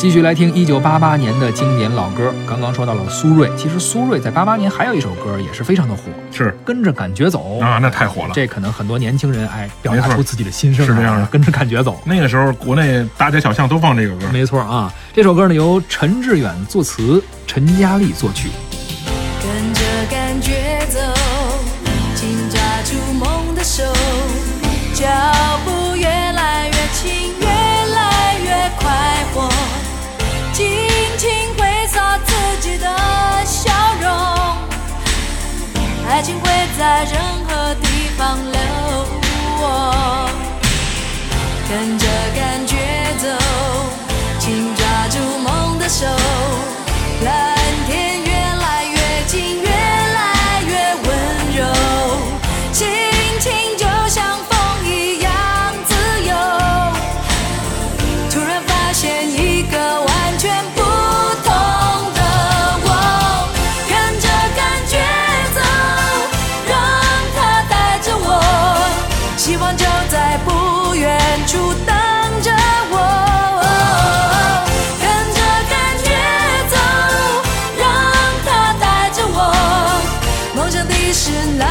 继续来听一九八八年的经典老歌。刚刚说到了苏芮，其实苏芮在八八年还有一首歌也是非常的火，是跟着感觉走啊，那太火了。这可能很多年轻人哎表达出自己的心声啊，是这样的跟着感觉走。那个时候国内大街小巷都放这个歌，没错啊，这首歌呢由陈志远作词，陈嘉丽作曲。跟着感觉走，在任何地方留我，跟着感觉走，请抓住梦的手。就在不远处等着我跟着感觉走让它带着我。梦想的事哪